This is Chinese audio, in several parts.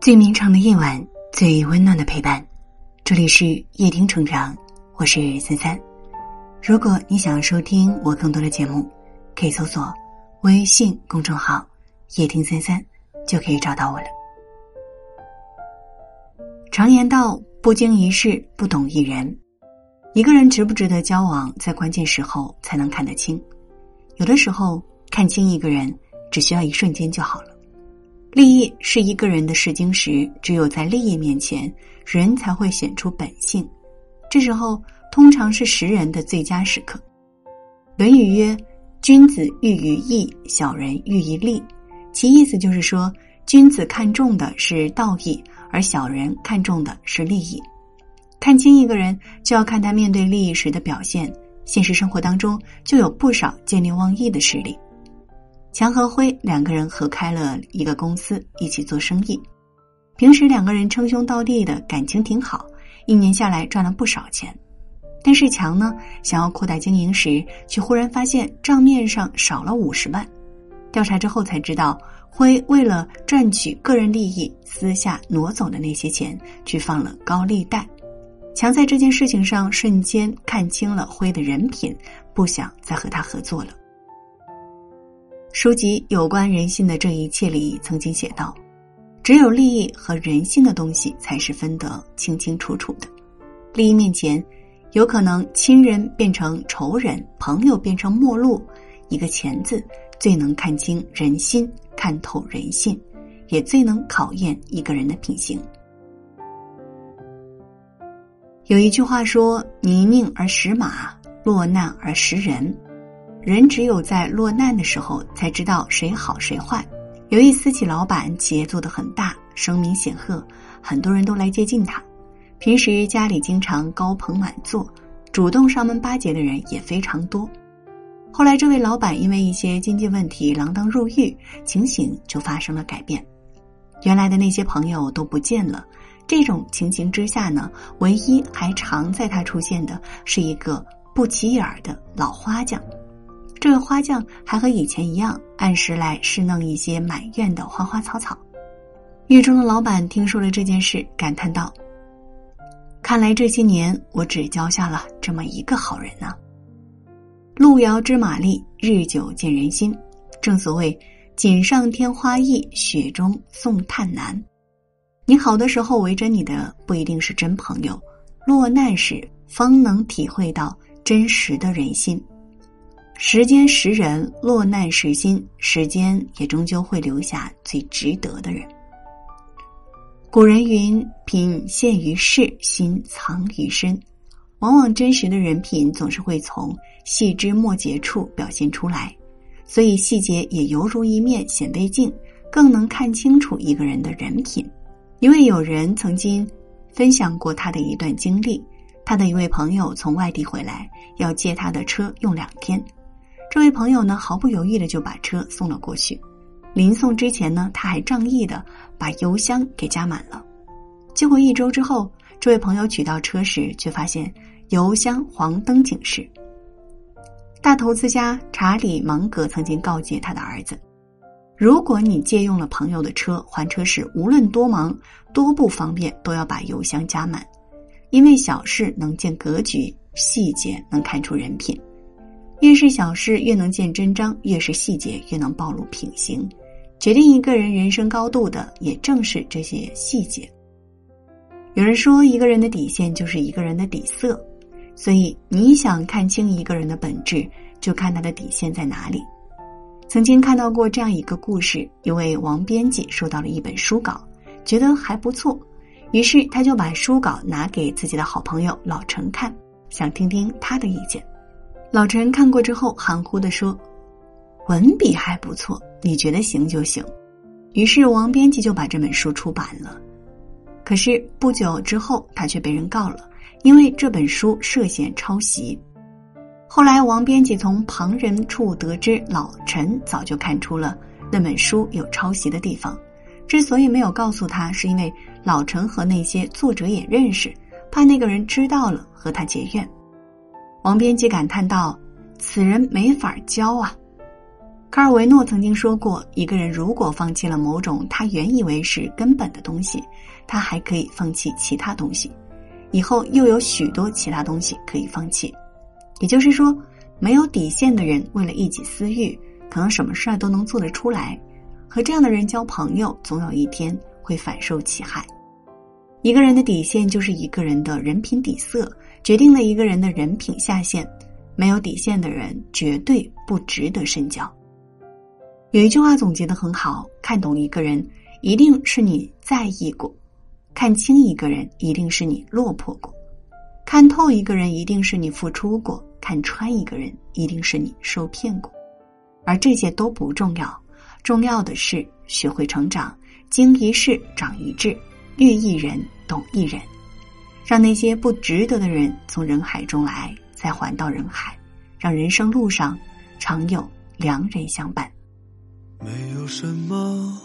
最绵长的夜晚，最温暖的陪伴。这里是夜听成长，我是三三。如果你想要收听我更多的节目，可以搜索微信公众号“夜听三三”，就可以找到我了。常言道：“不经一事，不懂一人。”一个人值不值得交往，在关键时候才能看得清。有的时候，看清一个人，只需要一瞬间就好了。利益是一个人的试金石，只有在利益面前，人才会显出本性。这时候通常是识人的最佳时刻。《论语》曰：“君子喻于义，小人喻于利。”其意思就是说，君子看重的是道义，而小人看重的是利益。看清一个人，就要看他面对利益时的表现。现实生活当中，就有不少见利忘义的事例。强和辉两个人合开了一个公司，一起做生意。平时两个人称兄道弟的感情挺好，一年下来赚了不少钱。但是强呢，想要扩大经营时，却忽然发现账面上少了五十万。调查之后才知道，辉为了赚取个人利益，私下挪走的那些钱去放了高利贷。强在这件事情上瞬间看清了辉的人品，不想再和他合作了。书籍有关人性的这一切里曾经写道：“只有利益和人性的东西才是分得清清楚楚的。利益面前，有可能亲人变成仇人，朋友变成陌路。一个钱字，最能看清人心，看透人性，也最能考验一个人的品行。”有一句话说：“泥泞而识马，落难而识人。”人只有在落难的时候，才知道谁好谁坏。有一私企老板，企业做得很大，声名显赫，很多人都来接近他。平时家里经常高朋满座，主动上门巴结的人也非常多。后来，这位老板因为一些经济问题锒铛入狱，情形就发生了改变。原来的那些朋友都不见了。这种情形之下呢，唯一还常在他出现的是一个不起眼儿的老花匠。这个花匠还和以前一样，按时来侍弄一些满院的花花草草。狱中的老板听说了这件事，感叹道：“看来这些年我只交下了这么一个好人呢。”路遥知马力，日久见人心。正所谓“锦上添花易，雪中送炭难”。你好的时候围着你的不一定是真朋友，落难时方能体会到真实的人心。时间识人，落难识心，时间也终究会留下最值得的人。古人云：“品现于事，心藏于身。”往往真实的人品总是会从细枝末节处表现出来，所以细节也犹如一面显微镜，更能看清楚一个人的人品。一位友人曾经分享过他的一段经历，他的一位朋友从外地回来，要借他的车用两天。这位朋友呢，毫不犹豫的就把车送了过去。临送之前呢，他还仗义的把油箱给加满了。结果一周之后，这位朋友取到车时，却发现油箱黄灯警示。大投资家查理芒格曾经告诫他的儿子：“如果你借用了朋友的车，还车时无论多忙多不方便，都要把油箱加满，因为小事能见格局，细节能看出人品。”越是小事越能见真章，越是细节越能暴露品行。决定一个人人生高度的，也正是这些细节。有人说，一个人的底线就是一个人的底色，所以你想看清一个人的本质，就看他的底线在哪里。曾经看到过这样一个故事：一位王编辑收到了一本书稿，觉得还不错，于是他就把书稿拿给自己的好朋友老陈看，想听听他的意见。老陈看过之后，含糊的说：“文笔还不错，你觉得行就行。”于是王编辑就把这本书出版了。可是不久之后，他却被人告了，因为这本书涉嫌抄袭。后来王编辑从旁人处得知，老陈早就看出了那本书有抄袭的地方。之所以没有告诉他，是因为老陈和那些作者也认识，怕那个人知道了和他结怨。王编辑感叹道：“此人没法教啊！”卡尔维诺曾经说过，一个人如果放弃了某种他原以为是根本的东西，他还可以放弃其他东西，以后又有许多其他东西可以放弃。也就是说，没有底线的人为了一己私欲，可能什么事儿都能做得出来。和这样的人交朋友，总有一天会反受其害。一个人的底线就是一个人的人品底色，决定了一个人的人品下限。没有底线的人，绝对不值得深交。有一句话总结的很好：看懂一个人，一定是你在意过；看清一个人，一定是你落魄过；看透一个人，一定是你付出过；看穿一个人，一定是你受骗过。而这些都不重要，重要的是学会成长，经一事长一智，遇一人懂一人，让那些不值得的人从人海中来，再还到人海，让人生路上常有良人相伴。没有什么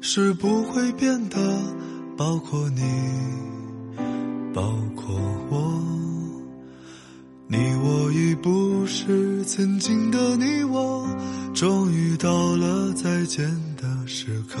是不会变的，包括你，包括我。你我已不是曾经的你我，终于到了再见的时刻。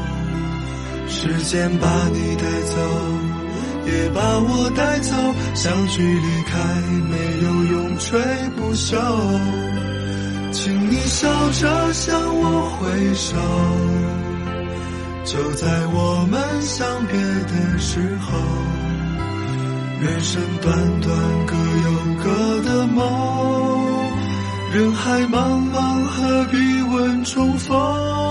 时间把你带走，也把我带走，相聚离开，没有永垂不朽。请你笑着向我挥手，就在我们相别的时候。人生短短，各有各的梦。人海茫茫，何必问重逢？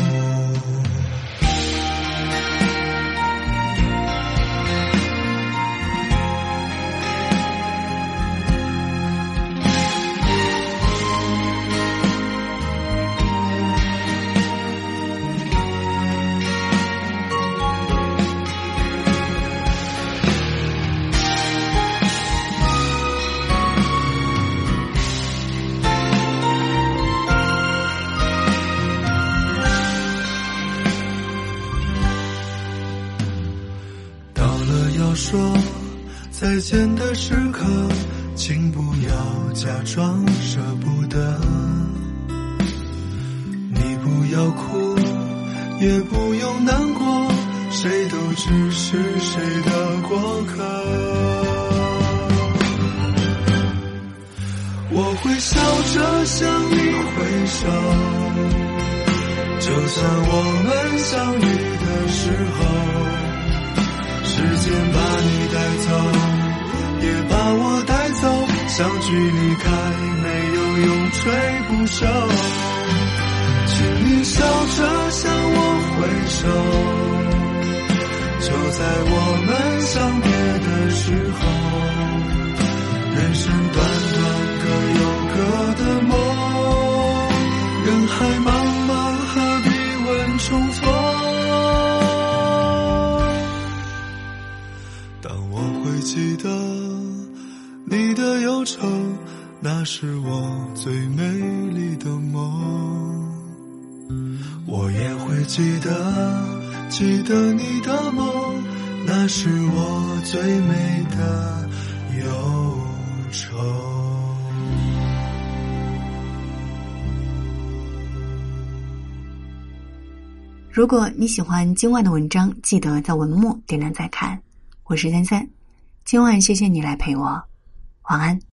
假装舍不得。你不要哭，也不用难过，谁都只是谁的过客。我会笑着向你挥手，就算我们相遇的时候。时间把你带走，也把我。相聚离开，没有永垂不朽。请你笑着向我挥手，就在我们相别的时候。人生短短，各有各的梦。人海茫茫，何必问重逢？但我会记得你的忧愁，那是我最美丽的梦。我也会记得，记得你的梦，那是我最美的忧愁。如果你喜欢今晚的文章，记得在文末点亮再看。我是三三。今晚谢谢你来陪我，晚安。